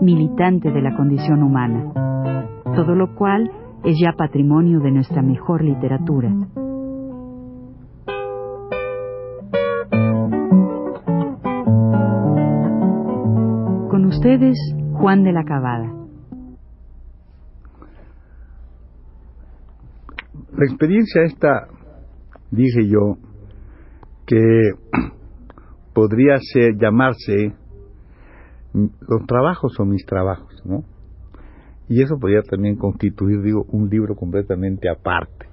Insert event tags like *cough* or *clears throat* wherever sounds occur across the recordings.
militante de la condición humana, todo lo cual es ya patrimonio de nuestra mejor literatura. Con ustedes, Juan de la Cabada. La experiencia esta, dije yo, que *clears throat* podría ser, llamarse los trabajos o mis trabajos, ¿no? Y eso podría también constituir, digo, un libro completamente aparte.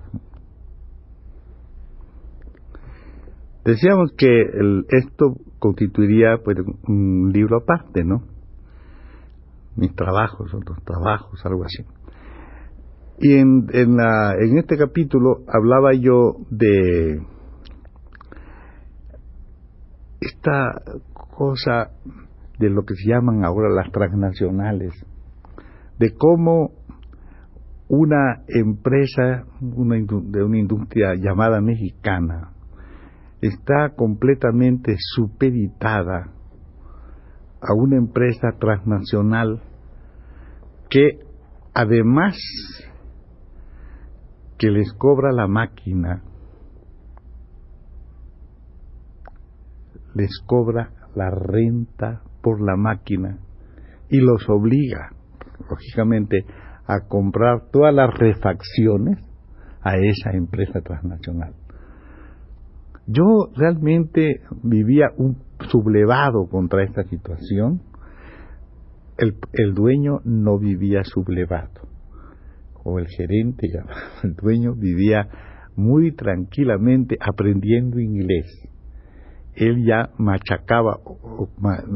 Decíamos que esto constituiría pues, un libro aparte, ¿no? Mis trabajos, otros trabajos, algo así. Y en, en, la, en este capítulo hablaba yo de esta cosa de lo que se llaman ahora las transnacionales, de cómo una empresa una, de una industria llamada mexicana está completamente supeditada a una empresa transnacional que además que les cobra la máquina, les cobra la renta por la máquina y los obliga, lógicamente, a comprar todas las refacciones a esa empresa transnacional. Yo realmente vivía un sublevado contra esta situación. El, el dueño no vivía sublevado, o el gerente, *laughs* el dueño vivía muy tranquilamente aprendiendo inglés él ya machacaba,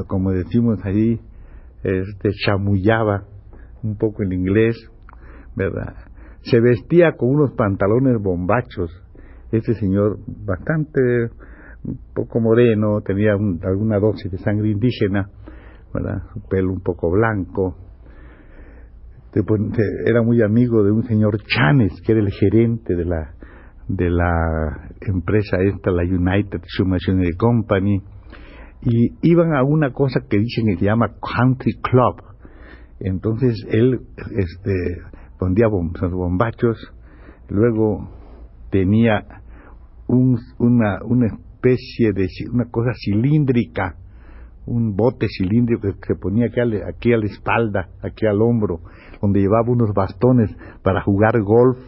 como decimos ahí, este, chamullaba un poco el inglés, ¿verdad? Se vestía con unos pantalones bombachos. Este señor, bastante, un poco moreno, tenía alguna dosis de sangre indígena, ¿verdad? Su pelo un poco blanco. Era muy amigo de un señor Chanes, que era el gerente de la de la empresa esta, la United Machinery Company, y iban a una cosa que dicen que se llama Country Club. Entonces él este, pondía bombachos, luego tenía un, una, una especie de una cosa cilíndrica, un bote cilíndrico que se ponía aquí aquí a la espalda, aquí al hombro, donde llevaba unos bastones para jugar golf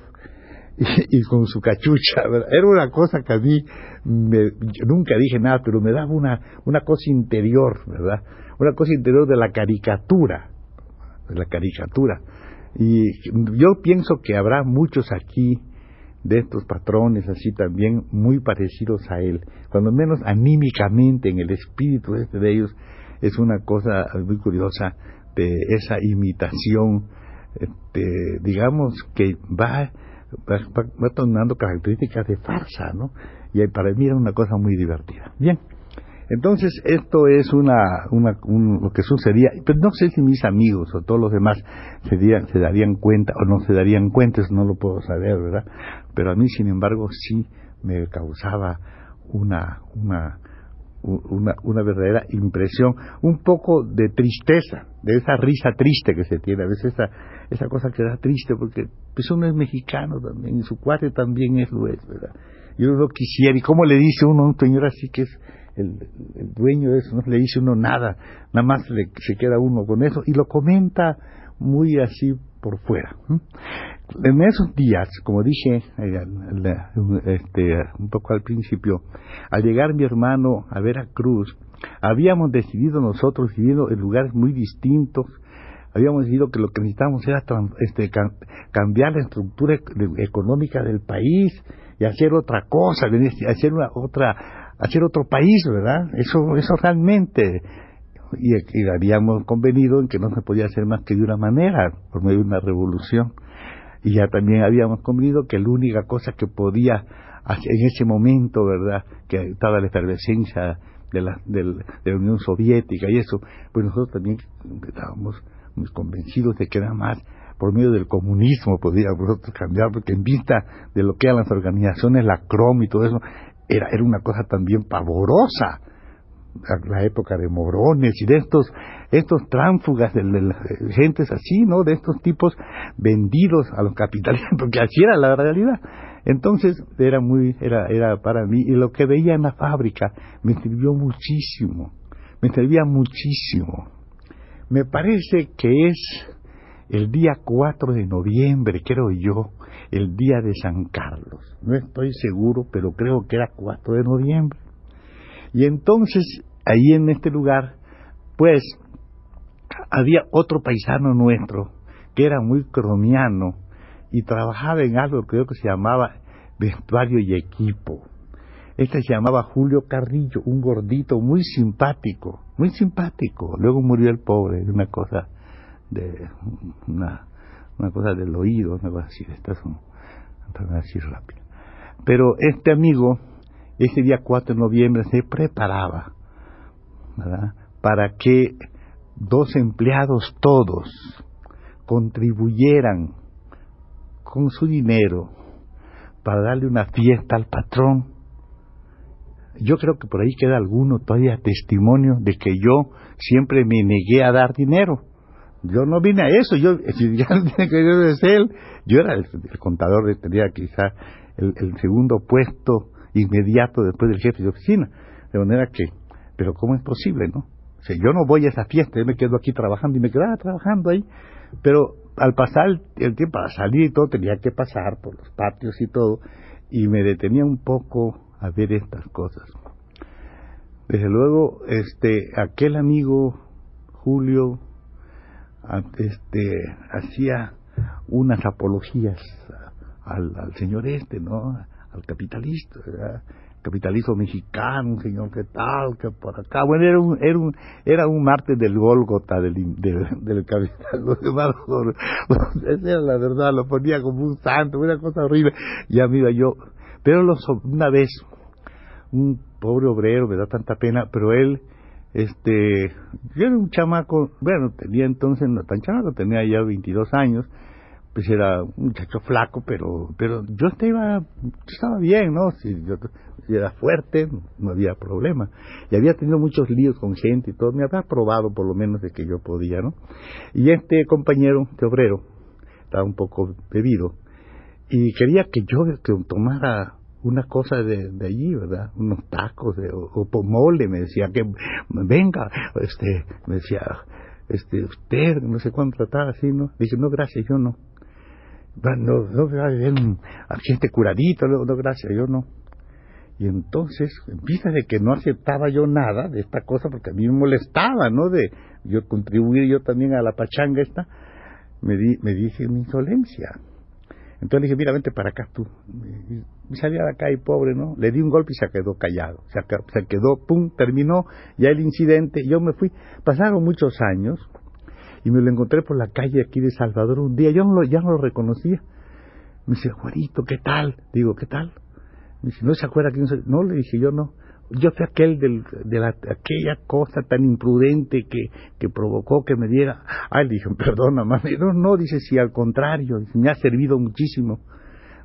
*laughs* y, con su cachucha. Era una cosa que a mí, nunca dije nada, pero me daba una, una cosa interior, ¿verdad? Una cosa interior de la caricatura, de la caricatura. Y yo pienso que habrá muchos aquí de estos patrones así también muy parecidos a él, cuando menos anímicamente en el espíritu este de ellos es una cosa muy curiosa de esa imitación, este, digamos que va va, tomando características de farsa, ¿no? Y para mí era una cosa muy divertida. Bien, entonces esto es una, una lo que sucedía, pero no sé si mis amigos o todos los demás se, se darían cuenta o no se darían cuenta, eso no lo puedo saber, ¿verdad? Pero a mí, sin embargo, sí me causaba una, una, una, una verdadera impresión, un poco de tristeza, de esa risa triste que se tiene, a veces esa, esa cosa que da triste, porque pues uno es mexicano también, y su cuate también es lo es, ¿verdad? Y uno quisiera, y cómo le dice uno a un señor así que es el, dueño de eso, no le dice uno nada, nada más le, se queda uno con eso, y lo comenta muy así por fuera. En esos días, como dije eh, este, un poco al principio, al llegar mi hermano a Veracruz, habíamos decidido nosotros, viviendo en lugares muy distintos, habíamos decidido que lo que necesitábamos era este, cambiar la estructura económica del país y hacer otra cosa, hacer una otra, hacer otro país, ¿verdad? Eso, eso realmente y, habíamos convenido en que no se podía hacer más que de una manera, por medio de una revolución. Y ya también habíamos convenido que la única cosa que podía en ese momento, ¿verdad?, que estaba la efervescencia de la, de la Unión Soviética y eso, pues nosotros también estábamos convencidos de que era más por medio del comunismo podíamos nosotros cambiar, porque en vista de lo que eran las organizaciones, la CROM y todo eso, era, era una cosa también pavorosa la época de Morones y de estos estos tránfugas de, de, gentes así, ¿no? De estos tipos vendidos a los capitalistas, *laughs* porque así era la realidad. Entonces era muy era era para mí y lo que veía en la fábrica me sirvió muchísimo. Me servía muchísimo. Me parece que es el día 4 de noviembre, creo yo, el día de San Carlos. No estoy seguro, pero creo que era 4 de noviembre. Y entonces, ahí en este lugar, pues, había otro paisano nuestro que era muy cromiano y trabajaba en algo creo que se llamaba vestuario y equipo. Este se llamaba Julio Carrillo, un gordito muy simpático, muy simpático. Luego murió el pobre de una cosa de una, una cosa del oído, una cosa así, estas son así rápido. Pero este amigo ese día 4 de noviembre se preparaba para que dos empleados todos contribuyeran con su dinero para darle una fiesta al patrón. Yo creo que por ahí queda alguno todavía testimonio de que yo siempre me negué a dar dinero. Yo no vine a eso, yo, *laughs* ya tiene que ver él, yo era el, contador, tenía quizá el, el segundo puesto inmediato después del jefe de oficina. De manera que, pero ¿cómo es posible, no? O sea, yo no voy a esa fiesta, yo me quedo aquí trabajando y me quedaba trabajando ahí. Pero al pasar el tiempo, para salir y todo, tenía que pasar por los patios y todo, y me detenía un poco a ver estas cosas. Desde luego, este, aquel amigo Julio, este, hacía unas apologías al, señor este, ¿no? al capitalista, capitalismo mexicano, señor, que tal, que por acá. Bueno, era un, era un, era un martes del Gólgota del, del, del capitalismo. Esa *laughs* era la verdad, lo ponía como un santo, una cosa horrible. Ya me iba yo. Pero los, una vez, un pobre obrero, me da tanta pena, pero él, este, yo era un chamaco, bueno, tenía entonces, no tan chamaco, tenía ya 22 años, pues era un muchacho flaco, pero pero yo estaba, estaba bien, ¿no? Si yo era fuerte, no había problema. Y había tenido muchos líos con gente y todo, me había probado por lo menos de que yo podía, ¿no? Y este compañero, este obrero, estaba un poco bebido y quería que yo que tomara una cosa de, allí, ¿verdad? Unos tacos de, o, pomole, me decía que venga, este, me decía, este, usted, no sé cuánto trataba así, ¿no? Dice, no, gracias, yo no no, no, aquí este curadito, no, no, gracias, yo no. Y entonces, empieza de que no aceptaba yo nada de esta cosa, porque a mí me molestaba, ¿no? De yo contribuir yo también a la pachanga esta, me, di, me dije una insolencia. Entonces le dije, mira, vente para acá tú. Y salía de acá y pobre, ¿no? Le di un golpe y se quedó callado. Se, se quedó, pum, terminó ya el incidente. Yo me fui. Pasaron muchos años y me lo encontré por la calle aquí de Salvador un día, yo no lo, ya no lo reconocía. Me dice, Juanito, ¿qué tal? Digo, ¿qué tal? Me dice, ¿no se acuerda quién soy? No, le dije, yo no. Yo fui aquel del, de la, aquella cosa tan imprudente que, que provocó que me diera. Ay, le dije, *laughs* perdona, mami. No, no, dice, sí, al contrario, me ha servido muchísimo.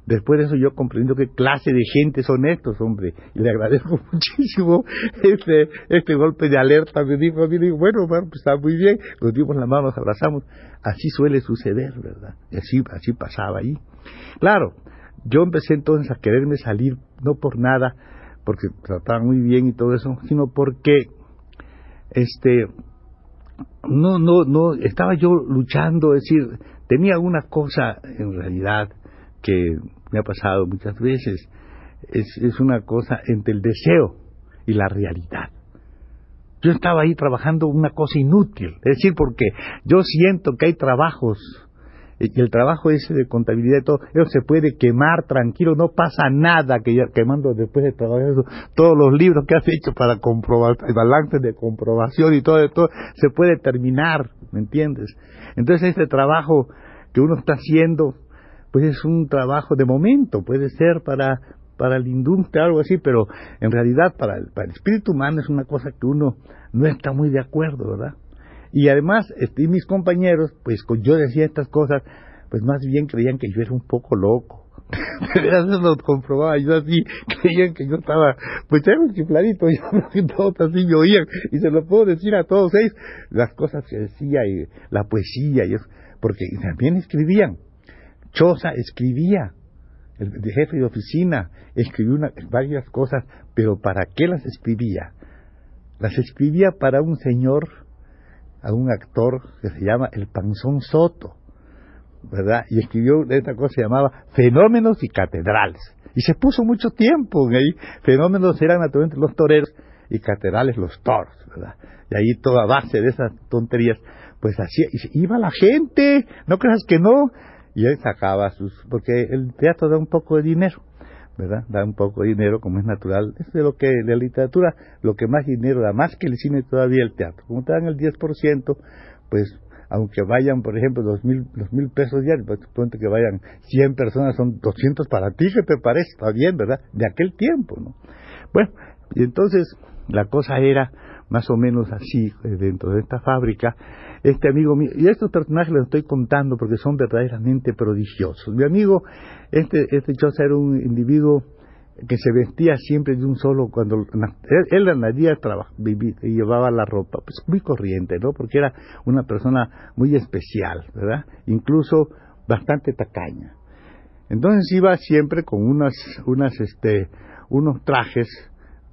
Después de eso yo comprendiendo qué clase de gente son estos, hombre. Y le agradezco *laughs* muchísimo este, este golpe de alerta. Me dijo, dijo bueno, pues está muy bien. Nos dimos la mano, nos abrazamos. Así suele suceder, ¿verdad? Así, así pasaba ahí. Claro, yo empecé entonces a quererme salir, no por nada, porque trataban muy bien y todo eso, sino porque, este, no, no, no, estaba yo luchando, es decir, tenía una cosa en realidad que me ha pasado muchas veces, es, es una cosa entre el deseo y la realidad. Yo estaba ahí trabajando una cosa inútil, es decir, porque yo siento que hay trabajos y el trabajo ese de contabilidad y todo, eso se puede quemar tranquilo, no pasa nada que ya, quemando después de trabajar eso, todos los libros que has hecho para comprobar, el balance de comprobación y todo, todo, se puede terminar, ¿me entiendes? Entonces ese trabajo que uno está haciendo, pues es un trabajo de momento, puede ser para para la industria algo así, pero en realidad para el, para el espíritu humano es una cosa que uno no está muy de acuerdo, ¿verdad? Y además, este, mis compañeros, pues yo decía estas cosas, pues más bien creían que yo era un poco loco. *laughs* Eso lo comprobaba yo así, *laughs* creían que yo estaba, pues era un chifladito, *laughs* yo todos así me oían, y se lo puedo decir a todos ellos, las cosas que decía, y la poesía, y eso, porque también escribían. Choza escribía, el, jefe de oficina escribió varias cosas, pero ¿para qué las escribía? Las escribía para un señor, a un actor que se llama el Panzón Soto, ¿verdad? Y escribió esta cosa que se llamaba Fenómenos y Catedrales. Y se puso mucho tiempo ahí. Fenómenos eran naturalmente los toreros y catedrales los toros, ¿verdad? Y ahí toda base de esas tonterías, pues así, iba la gente, no creas que no, y él sacaba sus, porque el teatro da un poco de dinero, ¿verdad? Da un poco de dinero, como es natural. Es de lo que, la literatura, lo que más dinero da, más que el cine todavía el teatro. Como te dan el 10%, pues, aunque vayan, por ejemplo, dos mil, dos mil pesos diarios, pues suponte que vayan 100 personas, son 200 para ti, ¿qué te parece? Está bien, ¿verdad? De aquel tiempo, ¿no? Bueno, y entonces la cosa era más o menos así eh, dentro de esta fábrica. Este amigo mío, y estos personajes los estoy contando porque son verdaderamente prodigiosos. Mi amigo, este, este Chosa era un individuo que se vestía siempre de un solo cuando él, en la día y llevaba la ropa pues muy corriente no porque era una persona muy especial verdad incluso bastante tacaña. Entonces iba siempre con unas unas este unos trajes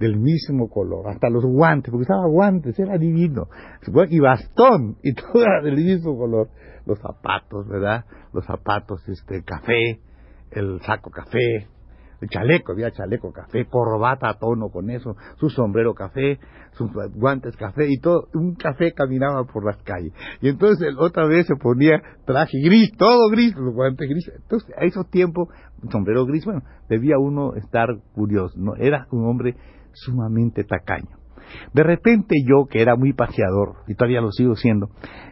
del mismo color, hasta los guantes, porque usaba guantes, era divino, y bastón, y *laughs* todo era del mismo color, los zapatos, ¿verdad? Los zapatos, este, café, el saco café, el chaleco, había chaleco café, corbata a tono con eso, su sombrero café, sus guantes café, y todo, un café caminaba por las calles. Y entonces otra vez se ponía traje gris, todo gris, los guantes gris. Entonces, a esos tiempos, sombrero gris, bueno, debía uno estar curioso, ¿no? Era un hombre sumamente tacaño. De repente yo, que era muy paseador, y todavía lo sigo siendo,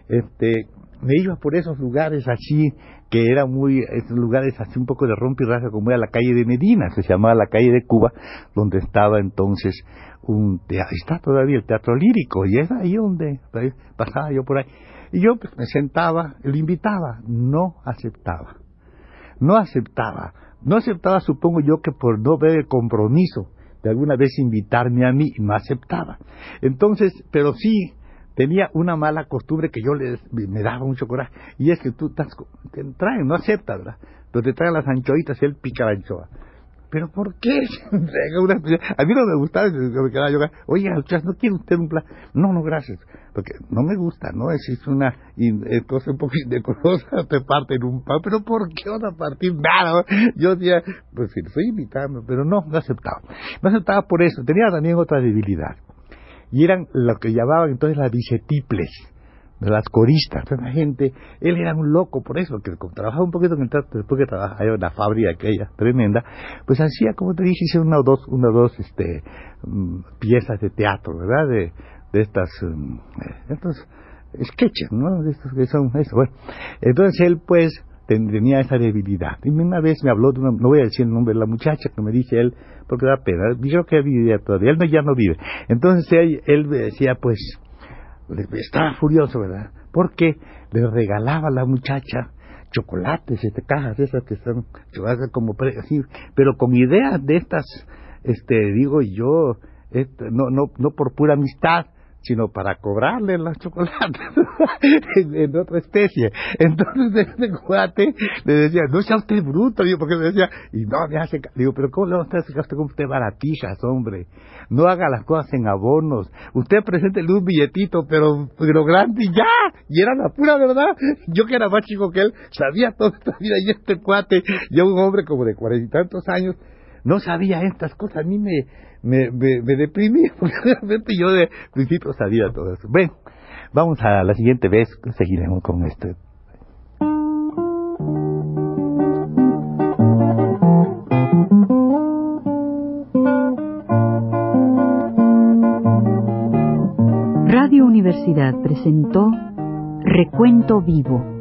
este, me iba por esos lugares así, que eran muy, esos lugares así un poco de y como era la calle de Medina, se llamaba la calle de Cuba, donde estaba entonces un teatro, está todavía el teatro lírico, y es ahí donde pasaba yo por ahí. Y yo pues, me sentaba, le invitaba, no aceptaba, no aceptaba, no aceptaba supongo yo que por no ver el compromiso de alguna vez invitarme a mí y no aceptaba. Entonces, pero sí tenía una mala costumbre que yo le, me daba mucho coraje, y es que tú estás, te traen, no aceptas, ¿verdad? Pero te traen las anchoitas y él pica la anchoa. ¿Pero por qué? *laughs* a mí no me gustaba, me quedaba yo, oye, ¿no quiere usted un plan? No, no, gracias, porque no me gusta, ¿no? Es, una cosa un poquito *laughs* de cosas, te parten un pan, pero ¿por qué van a partir nada? Yo decía, pues sí, estoy invitando, pero no, no aceptaba. No aceptaba por eso, tenía también otra debilidad, y eran lo que llamaban entonces las bicetiples las coristas, la gente, él era un loco por eso, que trabajaba un poquito después que trabajaba en la fábrica aquella tremenda, pues hacía, como te dije, una o dos, una o dos este, mm, piezas de teatro, ¿verdad? De, de estas, um, estos sketches, ¿no? De estos que son eso, bueno. Entonces él, pues, tenía esa debilidad. Y una vez me habló de una, no voy a decir el nombre de la muchacha que me dice él, porque da pena, yo que vivía todavía, él no, ya no vive. Entonces él, él decía, pues, estaba furioso, ¿verdad? Porque le regalaba a la muchacha chocolates, este, cajas esas que son chocolates como así, pero con ideas de estas, este, digo yo, este, no, no, no por pura amistad, sino para cobrarle las chocolates *laughs* en, otra especie. Entonces *laughs* este cuate le decía, no sea usted bruto, digo, porque me decía, y no me hace, digo, pero ¿cómo le va a hacer caso como usted baratijas, hombre? No haga las cosas en abonos. Usted preséntele un billetito, pero, pero grande y ya. Y era la pura verdad. Yo que era más chico que él, sabía toda esta vida y este cuate, ya un hombre como de cuarenta y tantos años, no sabía estas cosas. A mí me, me, me, me deprimí, *laughs* porque realmente yo de principio sabía todo eso. Bueno, vamos a la siguiente vez, seguiremos con esto. Radio Universidad presentó Recuento Vivo